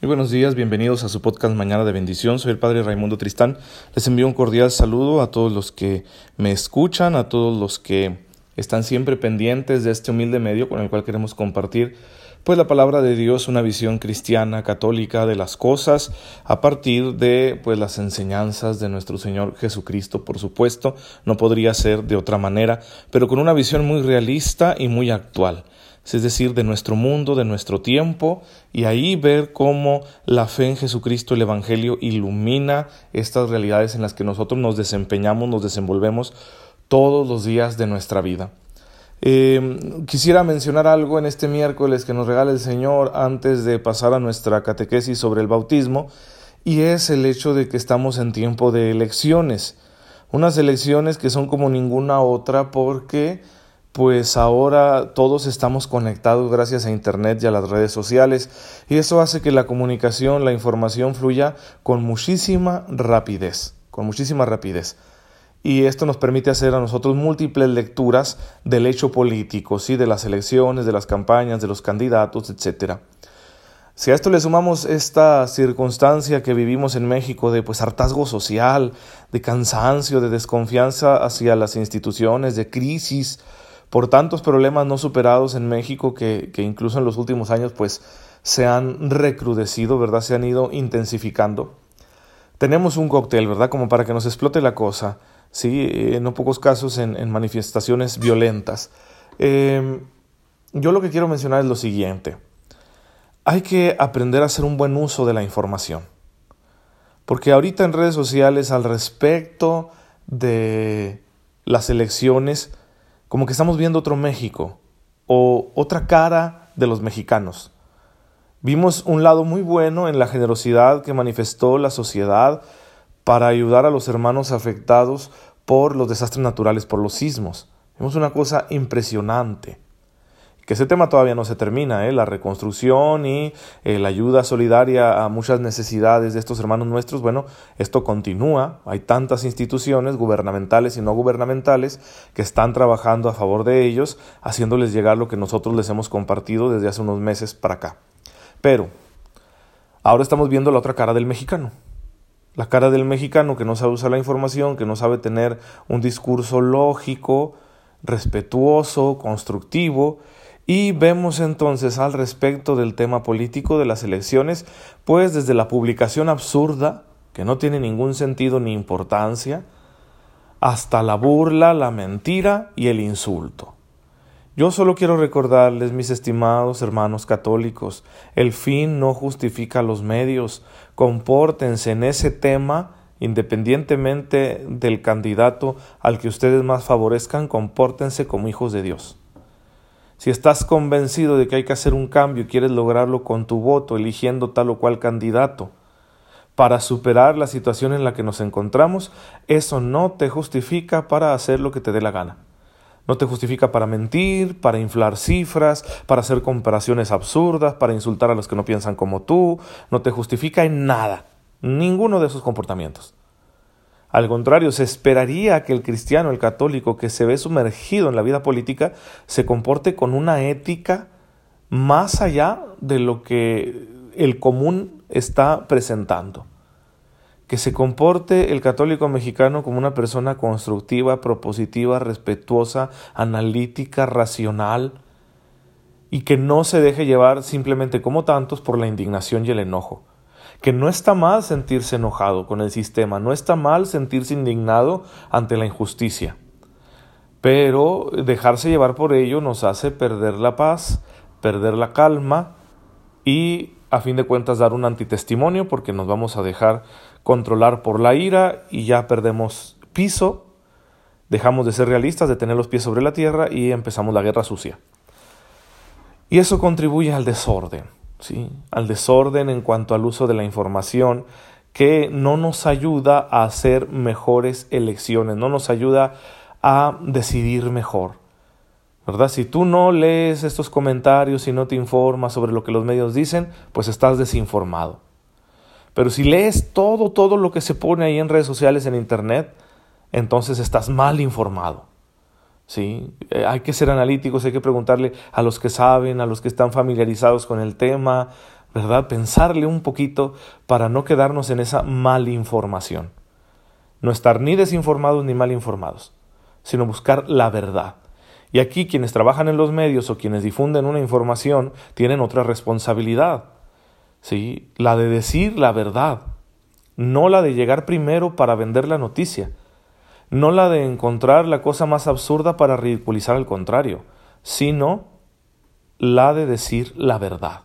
Muy buenos días, bienvenidos a su podcast Mañana de Bendición. Soy el Padre Raimundo Tristán. Les envío un cordial saludo a todos los que me escuchan, a todos los que están siempre pendientes de este humilde medio con el cual queremos compartir pues la palabra de Dios, una visión cristiana, católica de las cosas, a partir de pues las enseñanzas de nuestro Señor Jesucristo, por supuesto, no podría ser de otra manera, pero con una visión muy realista y muy actual es decir, de nuestro mundo, de nuestro tiempo, y ahí ver cómo la fe en Jesucristo, el Evangelio, ilumina estas realidades en las que nosotros nos desempeñamos, nos desenvolvemos todos los días de nuestra vida. Em, quisiera mencionar algo en este miércoles que nos regala el Señor antes de pasar a nuestra catequesis sobre el bautismo, y es el hecho de que estamos en tiempo de elecciones. Unas elecciones que son como ninguna otra porque pues ahora todos estamos conectados gracias a Internet y a las redes sociales y eso hace que la comunicación, la información fluya con muchísima rapidez, con muchísima rapidez. Y esto nos permite hacer a nosotros múltiples lecturas del hecho político, ¿sí? de las elecciones, de las campañas, de los candidatos, etc. Si a esto le sumamos esta circunstancia que vivimos en México de pues hartazgo social, de cansancio, de desconfianza hacia las instituciones, de crisis, por tantos problemas no superados en México que, que incluso en los últimos años pues se han recrudecido, ¿verdad? Se han ido intensificando. Tenemos un cóctel, ¿verdad? Como para que nos explote la cosa, ¿sí? En no pocos casos en, manifestaciones violentas. Em, yo lo que quiero mencionar es lo siguiente. Hay que aprender a hacer un buen uso de la información. Porque ahorita en redes sociales al respecto de las elecciones como que estamos viendo otro México o otra cara de los mexicanos. Vimos un lado muy bueno en la generosidad que manifestó la sociedad para ayudar a los hermanos afectados por los desastres naturales, por los sismos. Vimos una cosa impresionante que ese tema todavía no se termina, ¿eh? la reconstrucción y eh, la ayuda solidaria a muchas necesidades de estos hermanos nuestros, bueno, esto continúa, hay tantas instituciones gubernamentales y no gubernamentales que están trabajando a favor de ellos, haciéndoles llegar lo que nosotros les hemos compartido desde hace unos meses para acá. Pero, ahora estamos viendo la otra cara del mexicano. La cara del mexicano que no sabe usar la información, que no sabe tener un discurso lógico, respetuoso, constructivo, y vemos entonces al respecto del tema político de las elecciones, pues desde la publicación absurda, que no tiene ningún sentido ni importancia, hasta la burla, la mentira y el insulto. Yo solo quiero recordarles, mis estimados hermanos católicos, el fin no justifica los medios. Compórtense en ese tema, independientemente del candidato al que ustedes más favorezcan, compórtense como hijos de Dios. Si estás convencido de que hay que hacer un cambio y quieres lograrlo con tu voto, eligiendo tal o cual candidato, para superar la situación en la que nos encontramos, eso no te justifica para hacer lo que te dé la gana. No te justifica para mentir, para inflar cifras, para hacer comparaciones absurdas, para insultar a los que no piensan como tú. No te justifica en nada. Ninguno de esos comportamientos. Al contrario, se esperaría que el cristiano, el católico, que se ve sumergido en la vida política, se comporte con una ética más allá de lo que el común está presentando. Que se comporte el católico mexicano como una persona constructiva, propositiva, respetuosa, analítica, racional, y que no se deje llevar simplemente como tantos por la indignación y el enojo que no está mal sentirse enojado con el sistema, no está mal sentirse indignado ante la injusticia, pero dejarse llevar por ello nos hace perder la paz, perder la calma y a fin de cuentas dar un antitestimonio porque nos vamos a dejar controlar por la ira y ya perdemos piso, dejamos de ser realistas, de tener los pies sobre la tierra y empezamos la guerra sucia. Y eso contribuye al desorden al desorden en cuanto al uso de la información que no nos ayuda a hacer mejores elecciones, no nos ayuda a decidir mejor. ¿Verdad? Si tú no lees estos comentarios y no te informas sobre lo que los medios dicen, pues estás desinformado. Pero si lees todo, todo lo que se pone ahí en redes sociales, en Internet, entonces estás mal informado. ¿Sí? Eh, hay que ser analíticos, hay que preguntarle a los que saben, a los que están familiarizados con el tema, ¿verdad? Pensarle un poquito para no quedarnos en esa malinformación. No estar ni desinformados ni mal informados, sino buscar la verdad. Y aquí quienes trabajan en los medios o quienes difunden una información tienen otra responsabilidad, ¿sí? La de decir la verdad, no la de llegar primero para vender la noticia, no la de encontrar la cosa más absurda para ridiculizar al contrario, sino la de decir la verdad.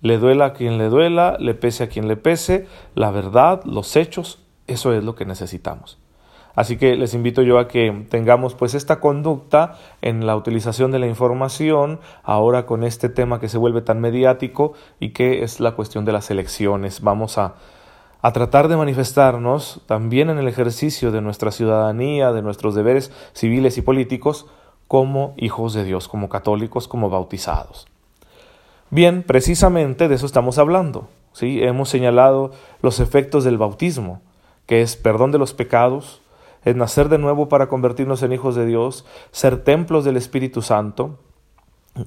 Le duela a quien le duela, le pese a quien le pese, la verdad, los hechos, eso es lo que necesitamos. Así que les invito yo a que tengamos pues esta conducta en la utilización de la información, ahora con este tema que se vuelve tan mediático y que es la cuestión de las elecciones. Vamos a, a tratar de manifestarnos también en el ejercicio de nuestra ciudadanía, de nuestros deberes civiles y políticos, como hijos de Dios, como católicos, como bautizados. Bien, precisamente de eso estamos hablando. ¿sí? Hemos señalado los efectos del bautismo, que es perdón de los pecados, es nacer de nuevo para convertirnos en hijos de Dios, ser templos del Espíritu Santo,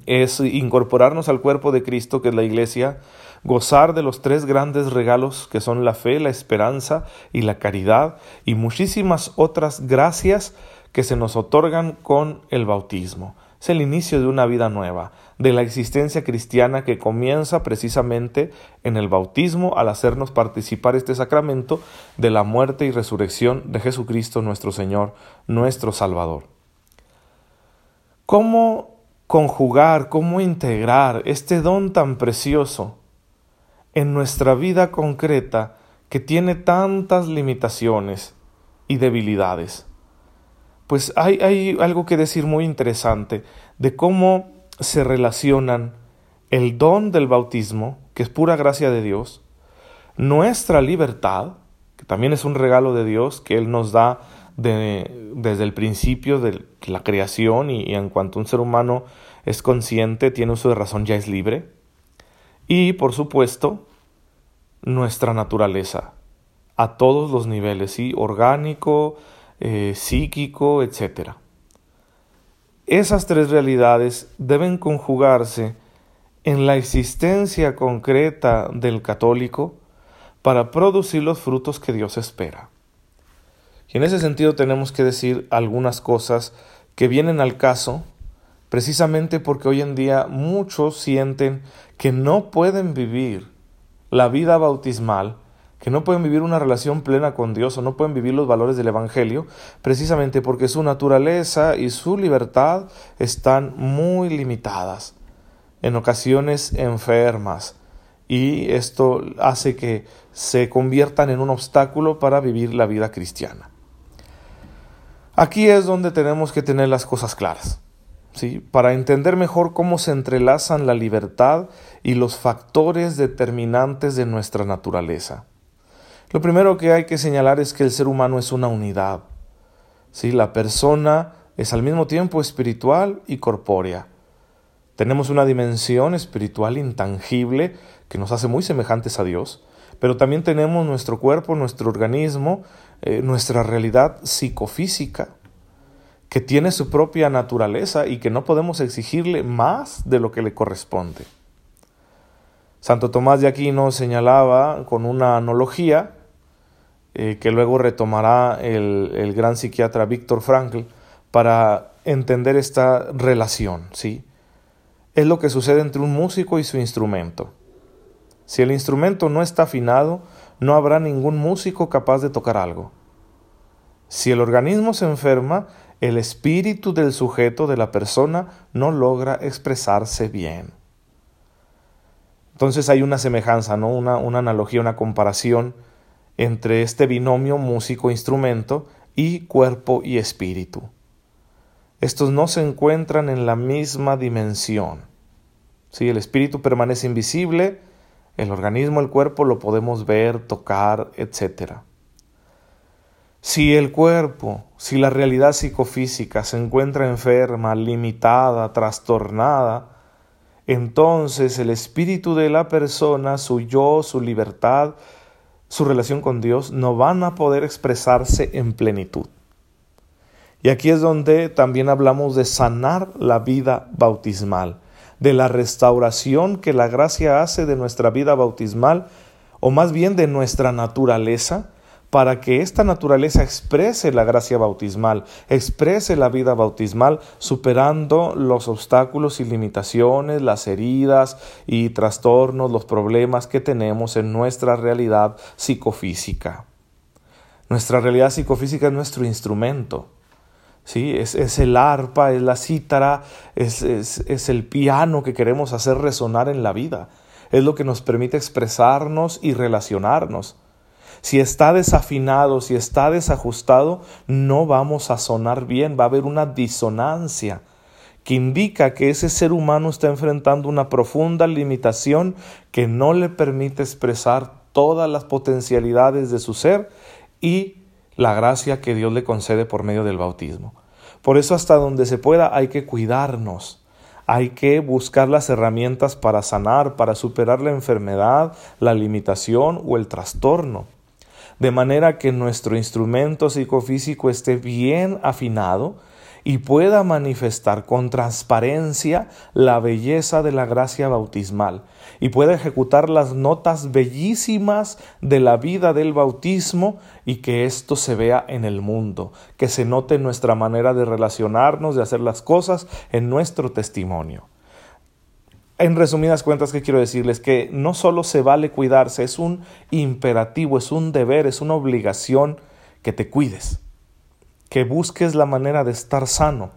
es incorporarnos al cuerpo de Cristo, que es la iglesia, gozar de los tres grandes regalos que son la fe, la esperanza y la caridad, y muchísimas otras gracias que se nos otorgan con el bautismo. Es el inicio de una vida nueva, de la existencia cristiana que comienza precisamente en el bautismo al hacernos participar este sacramento de la muerte y resurrección de Jesucristo nuestro Señor, nuestro Salvador. ¿Cómo conjugar, cómo integrar este don tan precioso en nuestra vida concreta que tiene tantas limitaciones y debilidades? pues hay, hay algo que decir muy interesante de cómo se relacionan el don del bautismo, que es pura gracia de Dios, nuestra libertad, que también es un regalo de Dios que Él nos da desde el principio de la creación y, en cuanto un ser humano es consciente, tiene uso de razón, ya es libre. Y por supuesto, nuestra naturaleza, a todos los niveles, orgánico, eh, psíquico, etc. Esas tres realidades deben conjugarse en la existencia concreta del católico para producir los frutos que Dios espera. Y en ese sentido tenemos que decir algunas cosas que vienen al caso precisamente porque hoy en día muchos sienten que no pueden vivir la vida bautismal que no pueden vivir una relación plena con Dios o no pueden vivir los valores del Evangelio, precisamente porque su naturaleza y su libertad están muy limitadas, en ocasiones enfermas, y esto hace que se conviertan en un obstáculo para vivir la vida cristiana. Aquí es donde tenemos que tener las cosas claras. ¿Sí? para entender mejor cómo se entrelazan la libertad y los factores determinantes de nuestra naturaleza. Lo primero que hay que señalar es que el ser humano es una unidad. ¿sí? La persona es al mismo tiempo espiritual y corpórea. Tenemos una dimensión espiritual intangible que nos hace muy semejantes a Dios, pero también tenemos nuestro cuerpo, nuestro organismo, eh, nuestra realidad psicofísica, que tiene su propia naturaleza y que no podemos exigirle más de lo que le corresponde. Santo Tomás de Aquino señalaba con una analogía eh, que luego retomará el, el, gran psiquiatra Víctor Frankl para entender esta relación, ¿sí? Es lo que sucede entre un músico y su instrumento. Si el instrumento no está afinado, no habrá ningún músico capaz de tocar algo. Si el organismo se enferma, el espíritu del sujeto, de la persona, no logra expresarse bien. Entonces hay una semejanza, ¿no? una, una analogía, una comparación entre este binomio músico-instrumento y cuerpo y espíritu. Estos no se encuentran en la misma dimensión. Si el espíritu permanece invisible, el organismo, el cuerpo lo podemos ver, tocar, etc. Si el cuerpo, si la realidad psicofísica se encuentra enferma, limitada, trastornada, entonces el espíritu de la persona, su yo, su libertad, su relación con Dios, no van a poder expresarse en plenitud. Y aquí es donde también hablamos de sanar la vida bautismal, de la restauración que la gracia hace de nuestra vida bautismal, o más bien de nuestra naturaleza, para que esta naturaleza exprese la gracia bautismal, exprese la vida bautismal, superando los obstáculos y limitaciones, las heridas y trastornos, los problemas que tenemos en nuestra realidad psicofísica. Nuestra realidad psicofísica es nuestro instrumento. ¿Sí? Es, es el arpa, es la cítara, es, es, es el piano que queremos hacer resonar en la vida. Es lo que nos permite expresarnos y relacionarnos. Si está desafinado, si está desajustado, no vamos a sonar bien, va a haber una disonancia que indica que ese ser humano está enfrentando una profunda limitación que no le permite expresar todas las potencialidades de su ser y la gracia que Dios le concede por medio del bautismo. Por eso hasta donde se pueda hay que cuidarnos, hay que buscar las herramientas para sanar, para superar la enfermedad, la limitación o el trastorno de manera que nuestro instrumento psicofísico esté bien afinado y pueda manifestar con transparencia la belleza de la gracia bautismal y pueda ejecutar las notas bellísimas de la vida del bautismo y que esto se vea en el mundo, que se note en nuestra manera de relacionarnos, de hacer las cosas, en nuestro testimonio. En resumidas cuentas, ¿qué quiero decirles? Que no solo se vale cuidarse, es un imperativo, es un deber, es una obligación que te cuides, que busques la manera de estar sano,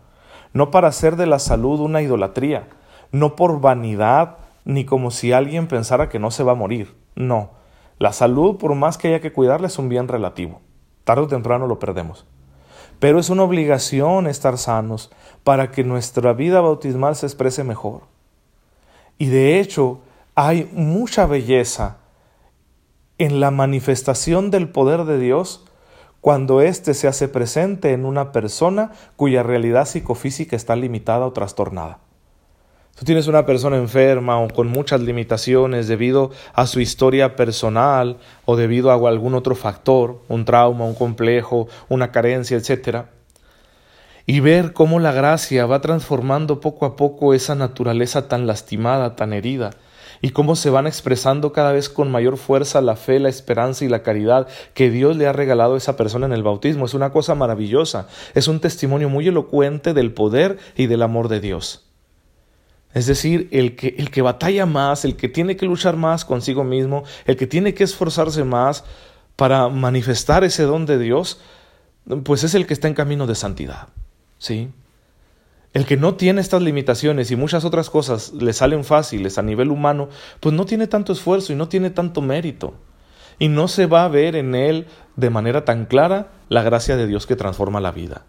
no para hacer de la salud una idolatría, no por vanidad, ni como si alguien pensara que no se va a morir. No, la salud, por más que haya que cuidarla, es un bien relativo. Tarde o temprano lo perdemos. Pero es una obligación estar sanos para que nuestra vida bautismal se exprese mejor y de hecho, hay mucha belleza en la manifestación del poder de Dios cuando éste se hace presente en una persona cuya realidad psicofísica está limitada o trastornada. Tú tienes una persona enferma o con muchas limitaciones debido a su historia personal o debido a algún otro factor, un trauma, un complejo, una carencia, etc y ver cómo la gracia va transformando poco a poco esa naturaleza tan lastimada, tan herida, y cómo se van expresando cada vez con mayor fuerza la fe, la esperanza y la caridad que Dios le ha regalado a esa persona en el bautismo. Es una cosa maravillosa, es un testimonio muy elocuente del poder y del amor de Dios. Es decir, el que, el que batalla más, el que tiene que luchar más consigo mismo, el que tiene que esforzarse más para manifestar ese don de Dios, pues es el que está en camino de santidad. ¿sí? El que no tiene estas limitaciones y muchas otras cosas le salen fáciles a nivel humano, pues no tiene tanto esfuerzo y no tiene tanto mérito. Y no se va a ver en él de manera tan clara la gracia de Dios que transforma la vida.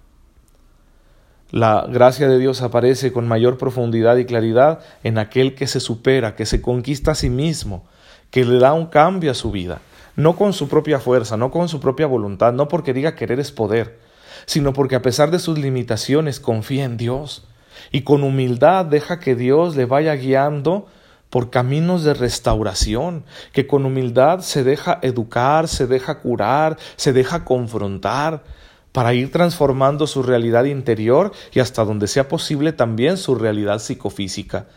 La gracia de Dios aparece con mayor profundidad y claridad en aquel que se supera, que se conquista a sí mismo, que le da un cambio a su vida, no con su propia fuerza, no con su propia voluntad, no porque diga querer es poder, sino porque a pesar de sus limitaciones confía en Dios y con humildad deja que Dios le vaya guiando por caminos de restauración, que con humildad se deja educar, se deja curar, se deja confrontar, para ir transformando su realidad interior y hasta donde sea posible también su realidad psicofísica.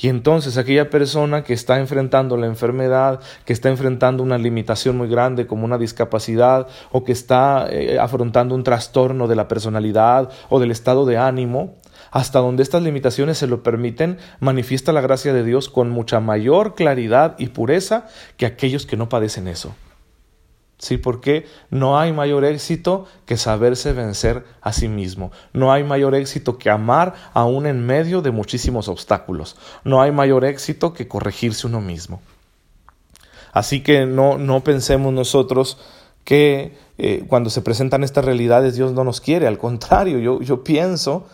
Y entonces aquella persona que está enfrentando la enfermedad, que está enfrentando una limitación muy grande como una discapacidad o que está eh, afrontando un trastorno de la personalidad o del estado de ánimo, hasta donde estas limitaciones se lo permiten, manifiesta la gracia de Dios con mucha mayor claridad y pureza que aquellos que no padecen eso. Sí, porque no hay mayor éxito que saberse vencer a sí mismo. No hay mayor éxito que amar aún en medio de muchísimos obstáculos. No hay mayor éxito que corregirse uno mismo. Así que no, no pensemos nosotros que eh, cuando se presentan estas realidades Dios no nos quiere. Al contrario, yo, yo pienso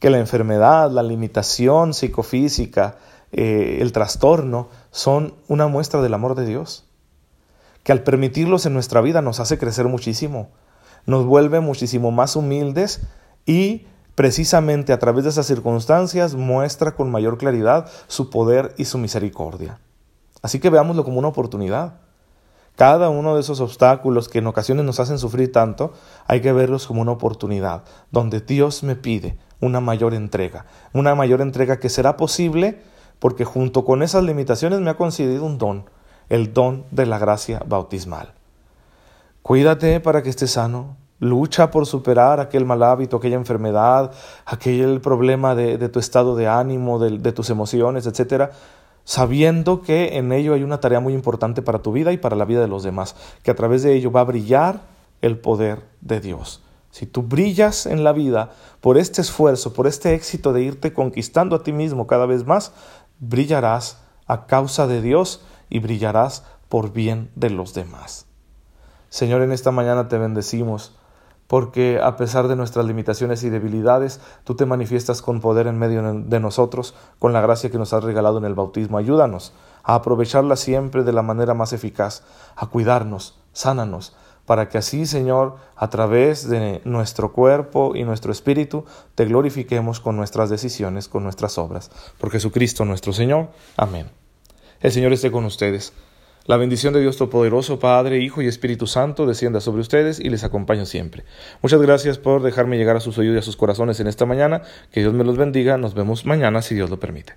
que la enfermedad, la limitación psicofísica, eh, el trastorno son una muestra del amor de Dios que al permitirlos en nuestra vida nos hace crecer muchísimo, nos vuelve muchísimo más humildes y precisamente a través de esas circunstancias muestra con mayor claridad su poder y su misericordia. Así que veámoslo como una oportunidad. Cada uno de esos obstáculos que en ocasiones nos hacen sufrir tanto, hay que verlos como una oportunidad, donde Dios me pide, una mayor entrega, una mayor entrega que será posible porque junto con esas limitaciones me ha concedido un don, el don de la gracia bautismal. Cuídate para que estés sano, lucha por superar aquel mal hábito, aquella enfermedad, aquel problema de, tu estado de ánimo, de, de tus emociones, etcétera, sabiendo que en ello hay una tarea muy importante para tu vida y para la vida de los demás, que a través de ello va a brillar el poder de Dios. Si tú brillas en la vida por este esfuerzo, por este éxito de irte conquistando a ti mismo cada vez más, brillarás a causa de Dios y brillarás por bien de los demás. Señor, en esta mañana te bendecimos, porque a pesar de nuestras limitaciones y debilidades, tú te manifiestas con poder en medio de nosotros, con la gracia que nos has regalado en el bautismo. Ayúdanos a aprovecharla siempre de la manera más eficaz, a cuidarnos, sánanos, para que así, Señor, a través de nuestro cuerpo y nuestro espíritu, te glorifiquemos con nuestras decisiones, con nuestras obras. Por Jesucristo nuestro Señor. Amén. El Señor esté con ustedes. La bendición de Dios Todopoderoso, Padre, Hijo y Espíritu Santo, descienda sobre ustedes y les acompañe siempre. Muchas gracias por dejarme llegar a sus oídos y a sus corazones en esta mañana. Que Dios me los bendiga. Nos vemos mañana si Dios lo permite.